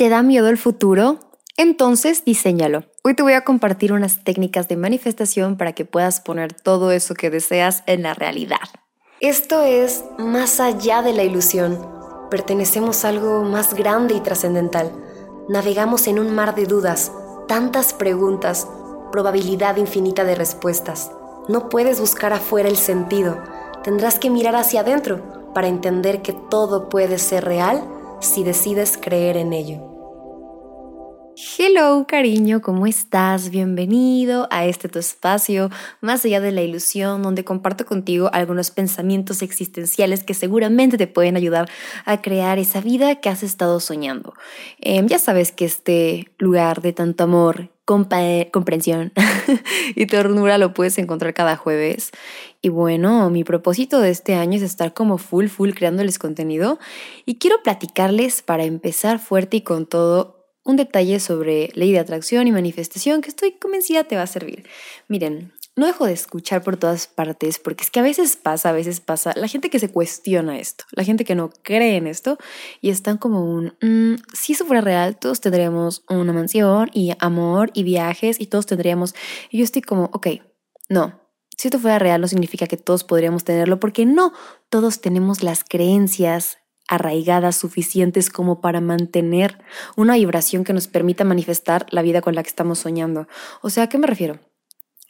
¿Te da miedo el futuro? Entonces diséñalo. Hoy te voy a compartir unas técnicas de manifestación para que puedas poner todo eso que deseas en la realidad. Esto es más allá de la ilusión. Pertenecemos a algo más grande y trascendental. Navegamos en un mar de dudas, tantas preguntas, probabilidad infinita de respuestas. No puedes buscar afuera el sentido. Tendrás que mirar hacia adentro para entender que todo puede ser real si decides creer en ello. Hello, cariño, ¿cómo estás? Bienvenido a este tu espacio, más allá de la ilusión, donde comparto contigo algunos pensamientos existenciales que seguramente te pueden ayudar a crear esa vida que has estado soñando. Em, ya sabes que este lugar de tanto amor, comprensión y ternura lo puedes encontrar cada jueves. Y bueno, mi propósito de este año es estar como full, full creándoles contenido y quiero platicarles para empezar fuerte y con todo un detalle sobre ley de atracción y manifestación que estoy convencida te va a servir. Miren, no dejo de escuchar por todas partes porque es que a veces pasa, a veces pasa, la gente que se cuestiona esto, la gente que no cree en esto y están como un, mm, si eso fuera real, todos tendríamos una mansión y amor y viajes y todos tendríamos, y yo estoy como, ok, no. Si esto fuera real no significa que todos podríamos tenerlo porque no, todos tenemos las creencias, arraigadas suficientes como para mantener una vibración que nos permita manifestar la vida con la que estamos soñando. O sea, ¿a qué me refiero?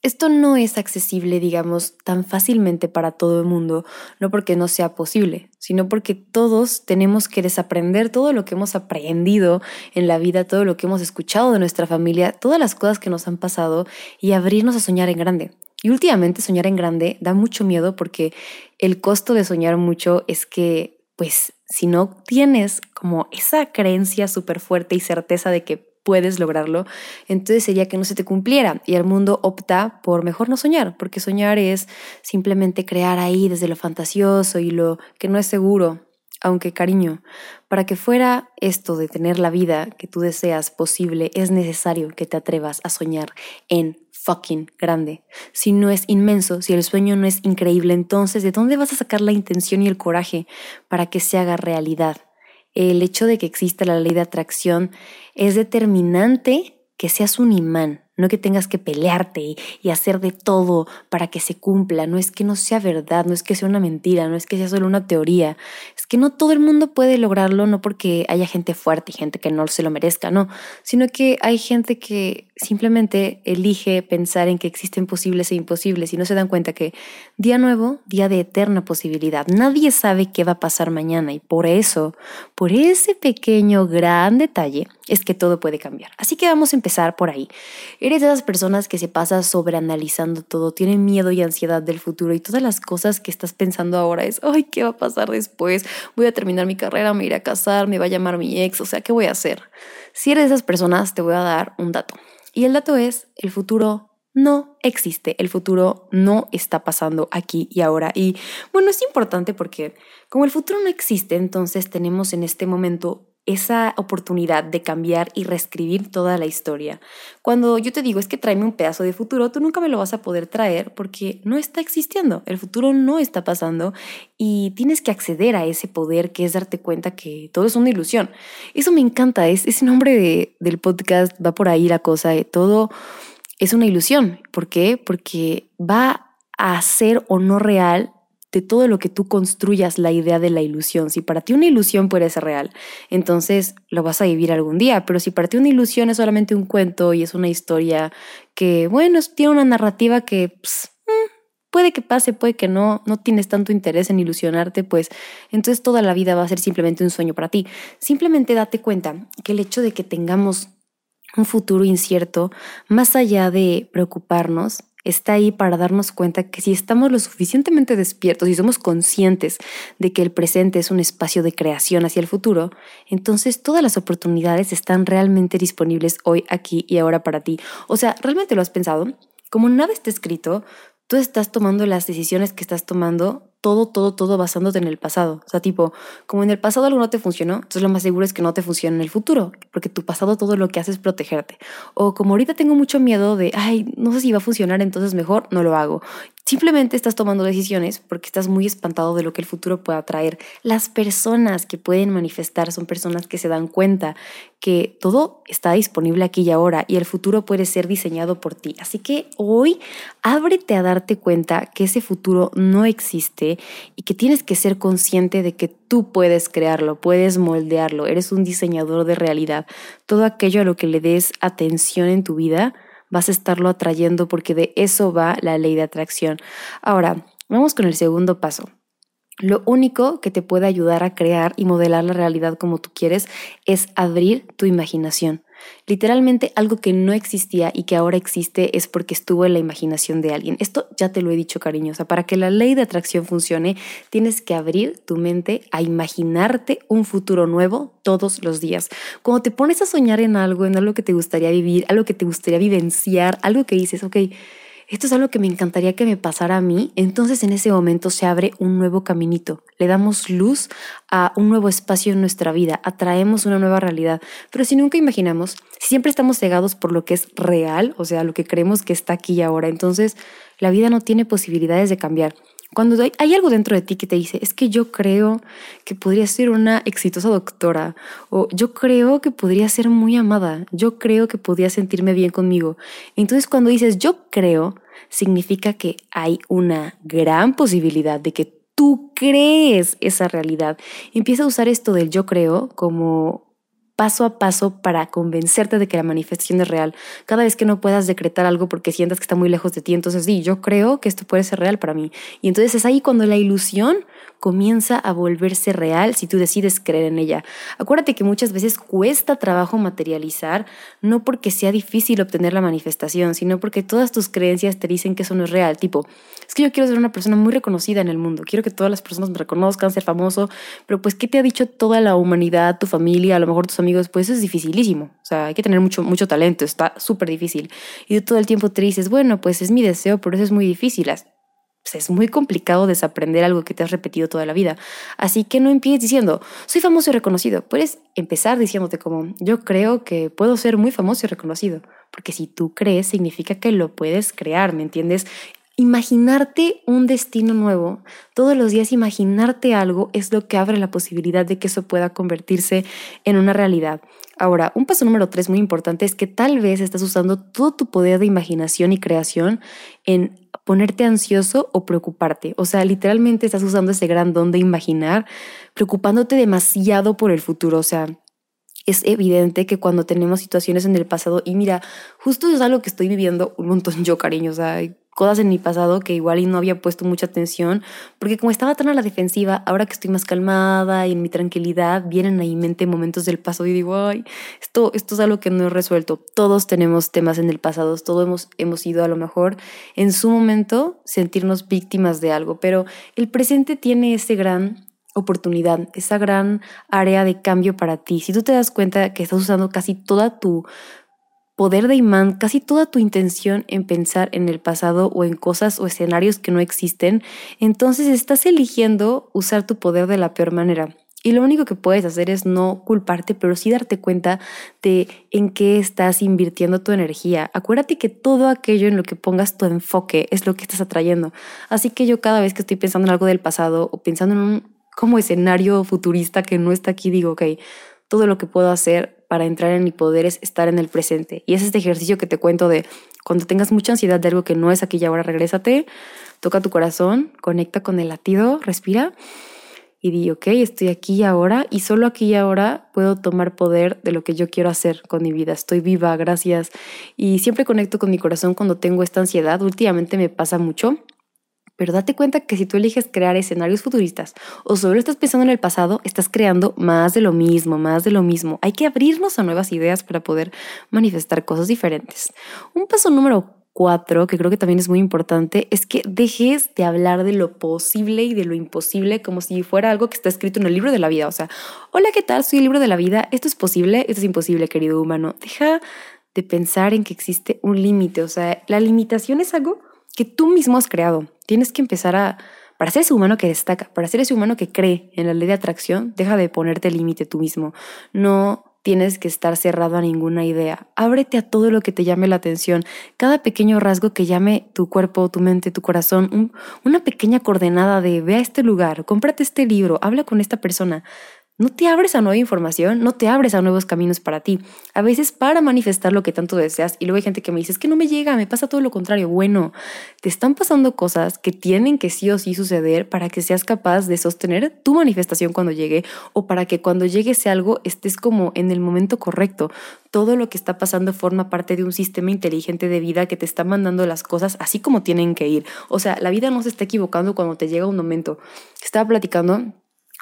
Esto no es accesible, digamos, tan fácilmente para todo el mundo, no porque no sea posible, sino porque todos tenemos que desaprender todo lo que hemos aprendido en la vida, todo lo que hemos escuchado de nuestra familia, todas las cosas que nos han pasado y abrirnos a soñar en grande. Y últimamente soñar en grande da mucho miedo porque el costo de soñar mucho es que pues si no tienes como esa creencia súper fuerte y certeza de que puedes lograrlo, entonces sería que no se te cumpliera y el mundo opta por mejor no soñar, porque soñar es simplemente crear ahí desde lo fantasioso y lo que no es seguro, aunque cariño, para que fuera esto de tener la vida que tú deseas posible, es necesario que te atrevas a soñar en fucking grande. Si no es inmenso, si el sueño no es increíble, entonces ¿de dónde vas a sacar la intención y el coraje para que se haga realidad? El hecho de que exista la ley de atracción es determinante que seas un imán, no que tengas que pelearte y, hacer de todo para que se cumpla, no es que no sea verdad, no es que sea una mentira, no es que sea solo una teoría, es que no todo el mundo puede lograrlo, no porque haya gente fuerte y gente que no se lo merezca, no, sino que hay gente que simplemente elige pensar en que existen posibles e imposibles y no se dan cuenta que día nuevo, día de eterna posibilidad, nadie sabe qué va a pasar mañana y por eso, por ese pequeño gran detalle, es que todo puede cambiar. Así que vamos a empezar por ahí. Eres de esas personas que se pasa sobreanalizando todo, tienen miedo y ansiedad del futuro y todas las cosas que estás pensando ahora es, ay, ¿qué va a pasar después? Voy a terminar mi carrera, me iré a casar, me va a llamar mi ex, o sea, ¿qué voy a hacer? Si eres de esas personas, te voy a dar un dato. Y el dato es, el futuro no existe, el futuro no está pasando aquí y ahora. Y bueno, es importante porque como el futuro no existe, entonces tenemos en este momento esa oportunidad de cambiar y reescribir toda la historia. Cuando yo te digo es que tráeme un pedazo de futuro, tú nunca me lo vas a poder traer porque no está existiendo, el futuro no está pasando y tienes que acceder a ese poder que es darte cuenta que todo es una ilusión. Eso me encanta, es, ese nombre del podcast va por ahí la cosa, de todo es una ilusión. ¿Por qué? Porque va a ser o no real de todo lo que tú construyas la idea de la ilusión. Si para ti una ilusión puede ser real, entonces lo vas a vivir algún día, pero si para ti una ilusión es solamente un cuento y es una historia que, bueno, tiene una narrativa que pues, mm, puede que pase, puede que no, no tienes tanto interés en ilusionarte, pues entonces toda la vida va a ser simplemente un sueño para ti. Simplemente date cuenta que el hecho de que tengamos un futuro incierto, más allá de preocuparnos, está ahí para darnos cuenta que si estamos lo suficientemente despiertos y somos conscientes de que el presente es un espacio de creación hacia el futuro, entonces todas las oportunidades están realmente disponibles hoy, aquí y ahora para ti. O sea, ¿realmente lo has pensado? Como nada está escrito, tú estás tomando las decisiones que estás tomando todo, todo, todo basándote en el pasado. O sea, tipo, como en el pasado algo no te funcionó, entonces lo más seguro es que no te funcione en el futuro, porque tu pasado todo lo que hace es protegerte. O como ahorita tengo mucho miedo de, ay, no sé si va a funcionar, entonces mejor no lo hago. Simplemente estás tomando decisiones porque estás muy espantado de lo que el futuro pueda traer. Las personas que pueden manifestar son personas que se dan cuenta que todo está disponible aquí y ahora y el futuro puede ser diseñado por ti. Así que hoy ábrete a darte cuenta que ese futuro no existe y que tienes que ser consciente de que tú puedes crearlo, puedes moldearlo, eres un diseñador de realidad. Todo aquello a lo que le des atención en tu vida vas a estarlo atrayendo porque de eso va la ley de atracción. Ahora, vamos con el segundo paso. Lo único que te puede ayudar a crear y modelar la realidad como tú quieres es abrir tu imaginación. Literalmente algo que no existía y que ahora existe es porque estuvo en la imaginación de alguien. Esto ya te lo he dicho, cariñosa. Para que la ley de atracción funcione, tienes que abrir tu mente a imaginarte un futuro nuevo todos los días. Cuando te pones a soñar en algo, en algo que te gustaría vivir, algo que te gustaría vivenciar, algo que dices, ok, esto es algo que me encantaría que me pasara a mí, entonces en ese momento se abre un nuevo caminito, le damos luz a un nuevo espacio en nuestra vida, atraemos una nueva realidad. Pero si nunca imaginamos, si siempre estamos cegados por lo que es real, o sea, lo que creemos que está aquí y ahora, entonces la vida no tiene posibilidades de cambiar. Cuando hay algo dentro de ti que te dice, es que yo creo que podría ser una exitosa doctora, o yo creo que podría ser muy amada, yo creo que podría sentirme bien conmigo. Entonces cuando dices yo creo, significa que hay una gran posibilidad de que tú crees esa realidad. Empieza a usar esto del yo creo como paso a paso para convencerte de que la manifestación es real. Cada vez que no puedas decretar algo porque sientas que está muy lejos de ti, entonces sí, yo creo que esto puede ser real para mí. Y entonces es ahí cuando la ilusión comienza a volverse real si tú decides creer en ella. Acuérdate que muchas veces cuesta trabajo materializar, no porque sea difícil obtener la manifestación, sino porque todas tus creencias te dicen que eso no es real. Tipo, es que yo quiero ser una persona muy reconocida en el mundo, quiero que todas las personas me reconozcan, ser famoso, pero pues, ¿qué te ha dicho toda la humanidad, tu familia, a lo mejor tus amigos? Pues eso es dificilísimo. O sea, hay que tener mucho, mucho talento, está súper difícil. Y todo el tiempo te dices, bueno, pues es mi deseo, pero eso es muy difícil pues es muy complicado desaprender algo que te has repetido toda la vida. Así que no empieces diciendo, soy famoso y reconocido. Puedes empezar diciéndote como, yo creo que puedo ser muy famoso y reconocido. Porque si tú crees, significa que lo puedes crear, ¿me entiendes? Imaginarte un destino nuevo, todos los días imaginarte algo es lo que abre la posibilidad de que eso pueda convertirse en una realidad. Ahora, un paso número tres muy importante es que tal vez estás usando todo tu poder de imaginación y creación en ponerte ansioso o preocuparte. O sea, literalmente estás usando ese gran don de imaginar, preocupándote demasiado por el futuro. O sea, es evidente que cuando tenemos situaciones en el pasado, y mira, justo es algo que estoy viviendo un montón yo, cariño, o sea, cosas en mi pasado que igual y no había puesto mucha atención, porque como estaba tan a la defensiva, ahora que estoy más calmada y en mi tranquilidad, vienen a mi mente momentos del pasado y digo, ay, esto, esto es algo que no he resuelto. Todos tenemos temas en el pasado, todos hemos, hemos ido a lo mejor en su momento sentirnos víctimas de algo, pero el presente tiene ese gran oportunidad, esa gran área de cambio para ti. Si tú te das cuenta que estás usando casi toda tu poder de imán, casi toda tu intención en pensar en el pasado o en cosas o escenarios que no existen, entonces estás eligiendo usar tu poder de la peor manera. Y lo único que puedes hacer es no culparte, pero sí darte cuenta de en qué estás invirtiendo tu energía. Acuérdate que todo aquello en lo que pongas tu enfoque es lo que estás atrayendo. Así que yo cada vez que estoy pensando en algo del pasado o pensando en un como escenario futurista que no está aquí, digo, ok, todo lo que puedo hacer para entrar en mi poder es estar en el presente. Y es este ejercicio que te cuento de cuando tengas mucha ansiedad de algo que no es aquí y ahora, regrésate, toca tu corazón, conecta con el latido, respira y di, ok, estoy aquí y ahora y solo aquí y ahora puedo tomar poder de lo que yo quiero hacer con mi vida. Estoy viva, gracias. Y siempre conecto con mi corazón cuando tengo esta ansiedad. Últimamente me pasa mucho pero date cuenta que si tú eliges crear escenarios futuristas o solo estás pensando en el pasado, estás creando más de lo mismo, más de lo mismo. Hay que abrirnos a nuevas ideas para poder manifestar cosas diferentes. Un paso número cuatro, que creo que también es muy importante, es que dejes de hablar de lo posible y de lo imposible como si fuera algo que está escrito en el libro de la vida. O sea, hola, ¿qué tal? Soy el libro de la vida. Esto es posible, esto es imposible, querido humano. Deja de pensar en que existe un límite. O sea, la limitación es algo que tú mismo has creado. Tienes que empezar a, para ser ese humano que destaca, para ser ese humano que cree en la ley de atracción, deja de ponerte límite tú mismo. No tienes que estar cerrado a ninguna idea. Ábrete a todo lo que te llame la atención. Cada pequeño rasgo que llame tu cuerpo, tu mente, tu corazón, una pequeña coordenada de ve a este lugar, cómprate este libro, habla con esta persona no te abres a nueva información, no te abres a nuevos caminos para ti. A veces para manifestar lo que tanto deseas y luego hay gente que me dice, es que no me llega, me pasa todo lo contrario. Bueno, te están pasando cosas que tienen que sí o sí suceder para que seas capaz de sostener tu manifestación cuando llegue o para que cuando llegue ese algo estés como en el momento correcto. Todo lo que está pasando forma parte de un sistema inteligente de vida que te está mandando las cosas así como tienen que ir. O sea, la vida no se está equivocando cuando te llega un momento. Estaba platicando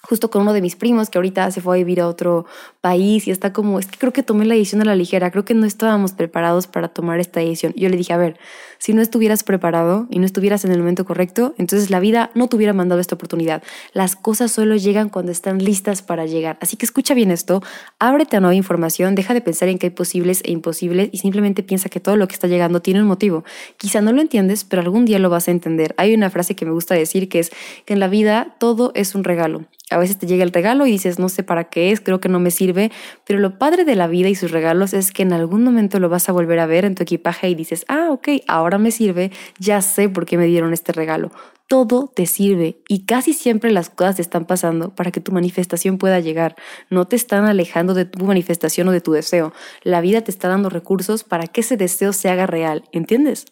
justo con uno de mis primos que ahorita se fue a vivir a otro país y está como, es que creo que tomé la decisión a la ligera, creo que no estábamos preparados para tomar esta decisión. Yo le dije, a ver, si no estuvieras preparado y no estuvieras en el momento correcto, entonces la vida no te hubiera mandado esta oportunidad. Las cosas solo llegan cuando están listas para llegar. Así que escucha bien esto, ábrete a nueva información, deja de pensar en que hay posibles e imposibles y simplemente piensa que todo lo que está llegando tiene un motivo. Quizá no lo entiendes, pero algún día lo vas a entender. Hay una frase que me gusta decir que es que en la vida todo es un regalo. A veces te llega el regalo y dices, no sé para qué es, creo que no me sirve, pero lo padre de la vida y sus regalos es que en algún momento lo vas a volver a ver en tu equipaje y dices, ah, ok, ahora me sirve, ya sé por qué me dieron este regalo. Todo te sirve y casi siempre las cosas te están pasando para que tu manifestación pueda llegar. No te están alejando de tu manifestación o de tu deseo. La vida te está dando recursos para que ese deseo se haga real, ¿entiendes?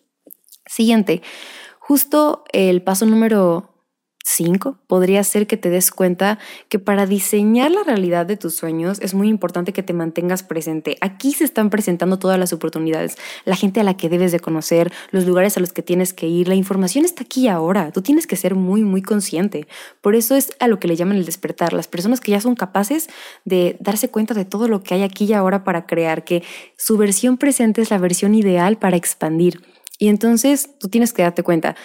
Siguiente, justo el paso número Cinco, podría ser que te des cuenta que para diseñar la realidad de tus sueños es muy importante que te mantengas presente. Aquí se están presentando todas las oportunidades, la gente a la que debes de conocer, los lugares a los que tienes que ir, la información está aquí ahora. Tú tienes que ser muy, muy consciente. Por eso es a lo que le llaman el despertar. Las personas que ya son capaces de darse cuenta de todo lo que hay aquí y ahora para crear, que su versión presente es la versión ideal para expandir. Y entonces tú tienes que darte cuenta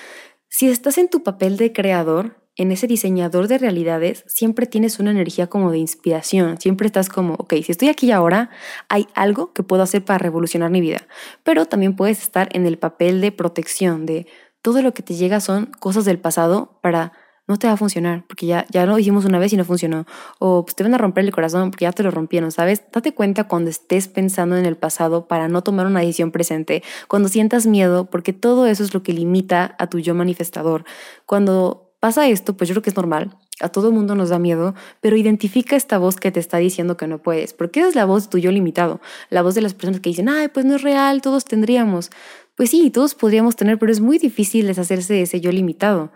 si estás en tu papel de creador, en ese diseñador de realidades, siempre tienes una energía como de inspiración, siempre estás como, ok, si estoy aquí ahora, hay algo que puedo hacer para revolucionar mi vida, pero también puedes estar en el papel de protección, de todo lo que te llega son cosas del pasado para no te va a funcionar porque ya, ya lo hicimos una vez y no funcionó. O pues, te van a romper el corazón porque ya te lo rompieron, ¿sabes? Date cuenta cuando estés pensando en el pasado para no tomar una decisión presente, cuando sientas miedo, porque todo eso es lo que limita a tu yo manifestador. Cuando pasa esto, pues yo creo que es normal. A todo el mundo nos da miedo, pero identifica esta voz que te está diciendo que no puedes, porque es la voz de tu yo limitado, la voz de las personas que dicen, ay, pues no es real, todos tendríamos. Pues sí, todos podríamos tener, pero es muy difícil deshacerse de ese yo limitado.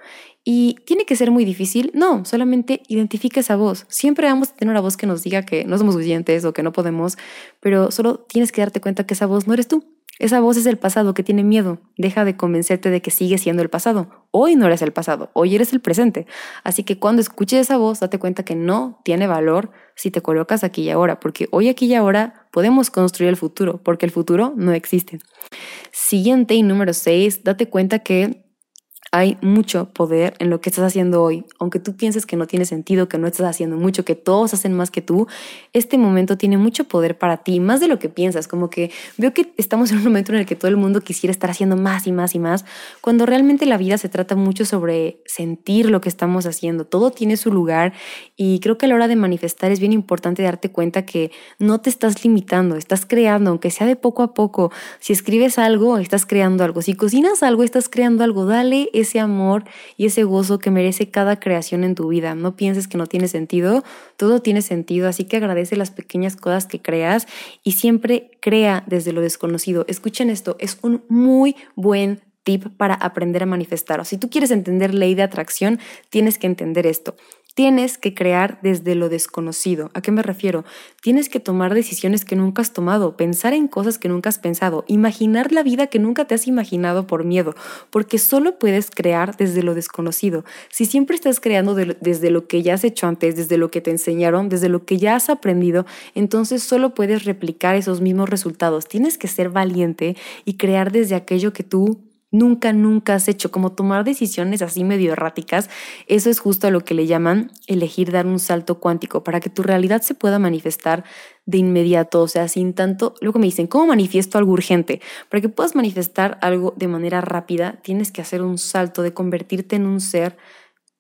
¿Y tiene que ser muy difícil? No, solamente identifica esa voz. Siempre vamos a tener una voz que nos diga que no somos suficientes o que no podemos, pero solo tienes que darte cuenta que esa voz no eres tú. Esa voz es el pasado que tiene miedo. Deja de convencerte de que sigue siendo el pasado. Hoy no eres el pasado, hoy eres el presente. Así que cuando escuches esa voz, date cuenta que no tiene valor si te colocas aquí y ahora, porque hoy aquí y ahora podemos construir el futuro, porque el futuro no existe. Siguiente y número seis, date cuenta que hay mucho poder en lo que estás haciendo hoy. Aunque tú pienses que no tiene sentido, que no estás haciendo mucho, que todos hacen más que tú, este momento tiene mucho poder para ti, más de lo que piensas. Como que veo que estamos en un momento en el que todo el mundo quisiera estar haciendo más y más y más, cuando realmente la vida se trata mucho sobre sentir lo que estamos haciendo. Todo tiene su lugar y creo que a la hora de manifestar es bien importante darte cuenta que no te estás limitando, estás creando, aunque sea de poco a poco. Si escribes algo, estás creando algo. Si cocinas algo, estás creando algo. Dale ese amor y ese gozo que merece cada creación en tu vida. No pienses que no tiene sentido, todo tiene sentido, así que agradece las pequeñas cosas que creas y siempre crea desde lo desconocido. Escuchen esto, es un muy buen tip para aprender a manifestar. Si tú quieres entender ley de atracción, tienes que entender esto. Tienes que crear desde lo desconocido. ¿A qué me refiero? Tienes que tomar decisiones que nunca has tomado, pensar en cosas que nunca has pensado, imaginar la vida que nunca te has imaginado por miedo, porque solo puedes crear desde lo desconocido. Si siempre estás creando desde lo que ya has hecho antes, desde lo que te enseñaron, desde lo que ya has aprendido, entonces solo puedes replicar esos mismos resultados. Tienes que ser valiente y crear desde aquello que tú nunca, nunca has hecho, como tomar decisiones así medio erráticas, eso es justo a lo que le llaman elegir dar un salto cuántico para que tu realidad se pueda manifestar de inmediato, o sea, sin tanto, luego me dicen, ¿cómo manifiesto algo urgente? Para que puedas manifestar algo de manera rápida, tienes que hacer un salto de convertirte en un ser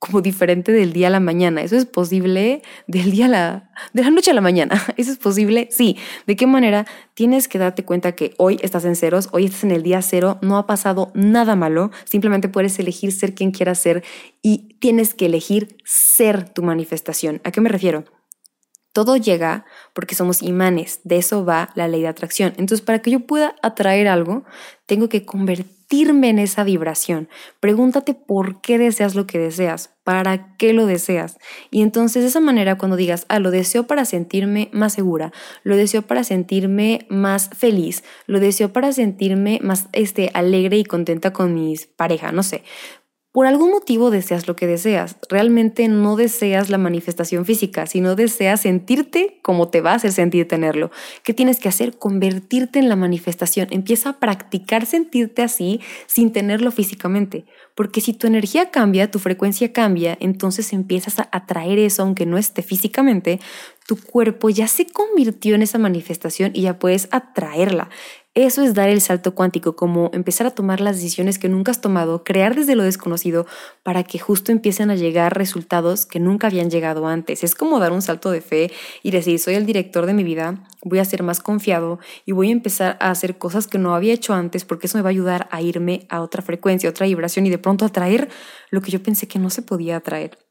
como diferente del día a la mañana. Eso es posible del día a la, de la noche a la mañana. Eso es posible, sí. ¿De qué manera? Tienes que darte cuenta que hoy estás en ceros, hoy estás en el día cero, no ha pasado nada malo, simplemente puedes elegir ser quien quieras ser y tienes que elegir ser tu manifestación. ¿A qué me refiero? Todo llega porque somos imanes, de eso va la ley de atracción. Entonces, para que yo pueda atraer algo, tengo que en esa vibración. Pregúntate por qué deseas lo que deseas, para qué lo deseas. Y entonces, de esa manera, cuando digas, ah, lo deseo para sentirme más segura, lo deseo para sentirme más feliz, lo deseo para sentirme más este, alegre y contenta con mis pareja, no sé por algún motivo deseas lo que deseas. Realmente no deseas la manifestación física, sino deseas sentirte como te va a hacer sentir tenerlo. ¿Qué tienes que hacer? Convertirte en la manifestación. Empieza a practicar sentirte así sin tenerlo físicamente. Porque si tu energía cambia, tu frecuencia cambia, entonces empiezas a atraer eso aunque no esté físicamente. Tu cuerpo ya se convirtió en esa manifestación y ya puedes atraerla. Eso es dar el salto cuántico, como empezar a tomar las decisiones que nunca has tomado, crear desde lo desconocido para que justo empiecen a llegar resultados que nunca habían llegado antes. Es como dar un salto de fe y decir, soy el director de mi vida, voy a ser más confiado y voy a empezar a hacer cosas que no había hecho antes porque eso me va a ayudar a irme a otra frecuencia, otra vibración y de pronto atraer lo que yo pensé que no se podía atraer.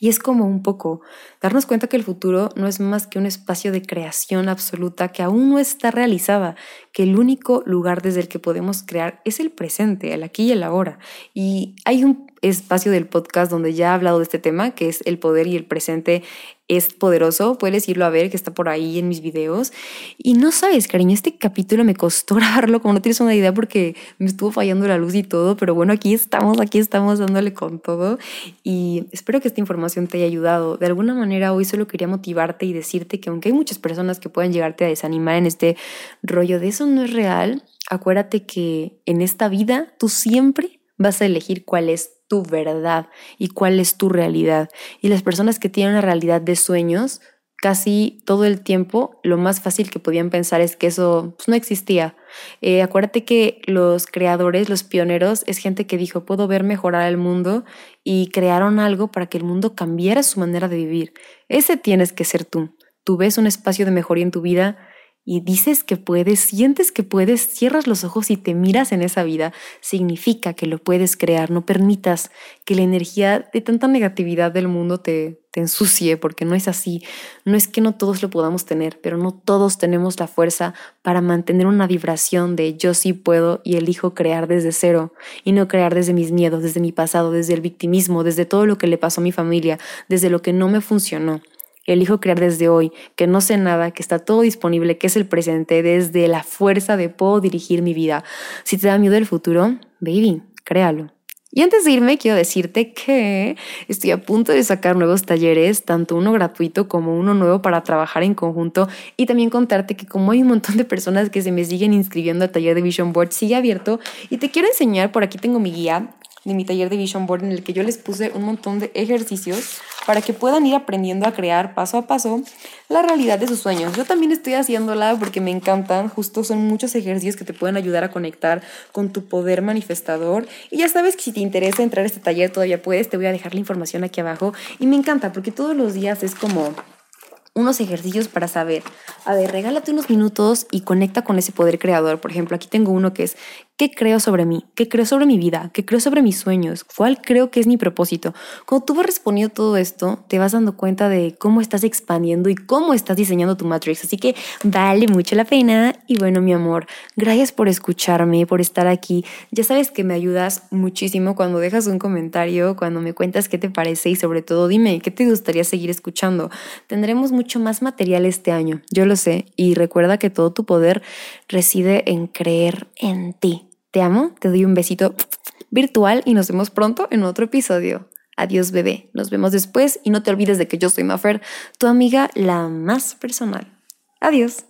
Y es como un poco darnos cuenta que el futuro no es más que un espacio de creación absoluta que aún no está realizada, que el único lugar desde el que podemos crear es el presente, el aquí y el ahora. Y hay un espacio del podcast donde ya he hablado de este tema, que es el poder y el presente es poderoso, puedes irlo a ver, que está por ahí en mis videos. Y no sabes, cariño, este capítulo me costó grabarlo, como no tienes una idea, porque me estuvo fallando la luz y todo, pero bueno, aquí estamos, aquí estamos dándole con todo. Y espero que esta información te haya ayudado. De alguna manera, hoy solo quería motivarte y decirte que aunque hay muchas personas que pueden llegarte a desanimar en este rollo de eso no es real, acuérdate que en esta vida tú siempre vas a elegir cuál es tu verdad y cuál es tu realidad. Y las personas que tienen una realidad de sueños, casi todo el tiempo lo más fácil que podían pensar es que eso pues, no existía. Eh, acuérdate que los creadores, los pioneros, es gente que dijo, puedo ver mejorar el mundo y crearon algo para que el mundo cambiara su manera de vivir. Ese tienes que ser tú. Tú ves un espacio de mejoría en tu vida, y dices que puedes, sientes que puedes, cierras los ojos y te miras en esa vida, significa que lo puedes crear. No permitas que la energía de tanta negatividad del mundo te, ensucie, porque no es así. No es que no todos lo podamos tener, pero no todos tenemos la fuerza para mantener una vibración de yo sí puedo y elijo crear desde cero y no crear desde mis miedos, desde mi pasado, desde el victimismo, desde todo lo que le pasó a mi familia, desde lo que no me funcionó. Elijo crear desde hoy, que no sé nada, que está todo disponible, que es el presente, desde la fuerza de puedo dirigir mi vida. Si te da miedo el futuro, baby, créalo. Y antes de irme, quiero decirte que estoy a punto de sacar nuevos talleres, tanto uno gratuito como uno nuevo para trabajar en conjunto. Y también contarte que como hay un montón de personas que se me siguen inscribiendo al taller de Vision Board, sigue abierto. Y te quiero enseñar, por aquí tengo mi guía de mi taller de Vision Board en el que yo les puse un montón de ejercicios para que puedan ir aprendiendo a crear paso a paso la realidad de sus sueños. Yo también estoy haciéndola porque me encantan, justo son muchos ejercicios que te pueden ayudar a conectar con tu poder manifestador. Y ya sabes que si te interesa entrar a este taller todavía puedes, te voy a dejar la información aquí abajo. Y me encanta porque todos los días es como unos ejercicios para saber, a ver, regálate unos minutos y conecta con ese poder creador. Por ejemplo, aquí tengo uno que es, ¿qué creo sobre mí? ¿Qué creo sobre mi vida? ¿Qué creo sobre mis sueños? ¿Cuál creo que es mi propósito? Cuando tú vas respondiendo todo esto, te vas dando cuenta de cómo estás expandiendo y cómo estás diseñando tu Matrix. Así que vale mucho la pena. Y bueno, mi amor, gracias por escucharme, por estar aquí. Ya sabes que me ayudas muchísimo cuando dejas un comentario, cuando me cuentas qué te parece y sobre todo dime qué te gustaría seguir escuchando. Tendremos mucho más material este año, yo lo sé, y recuerda que todo tu poder reside en creer en ti. Te amo, te doy un besito virtual y nos vemos pronto en otro episodio. Adiós bebé, nos vemos después y no te olvides de que yo soy Mafer, tu amiga la más personal. Adiós.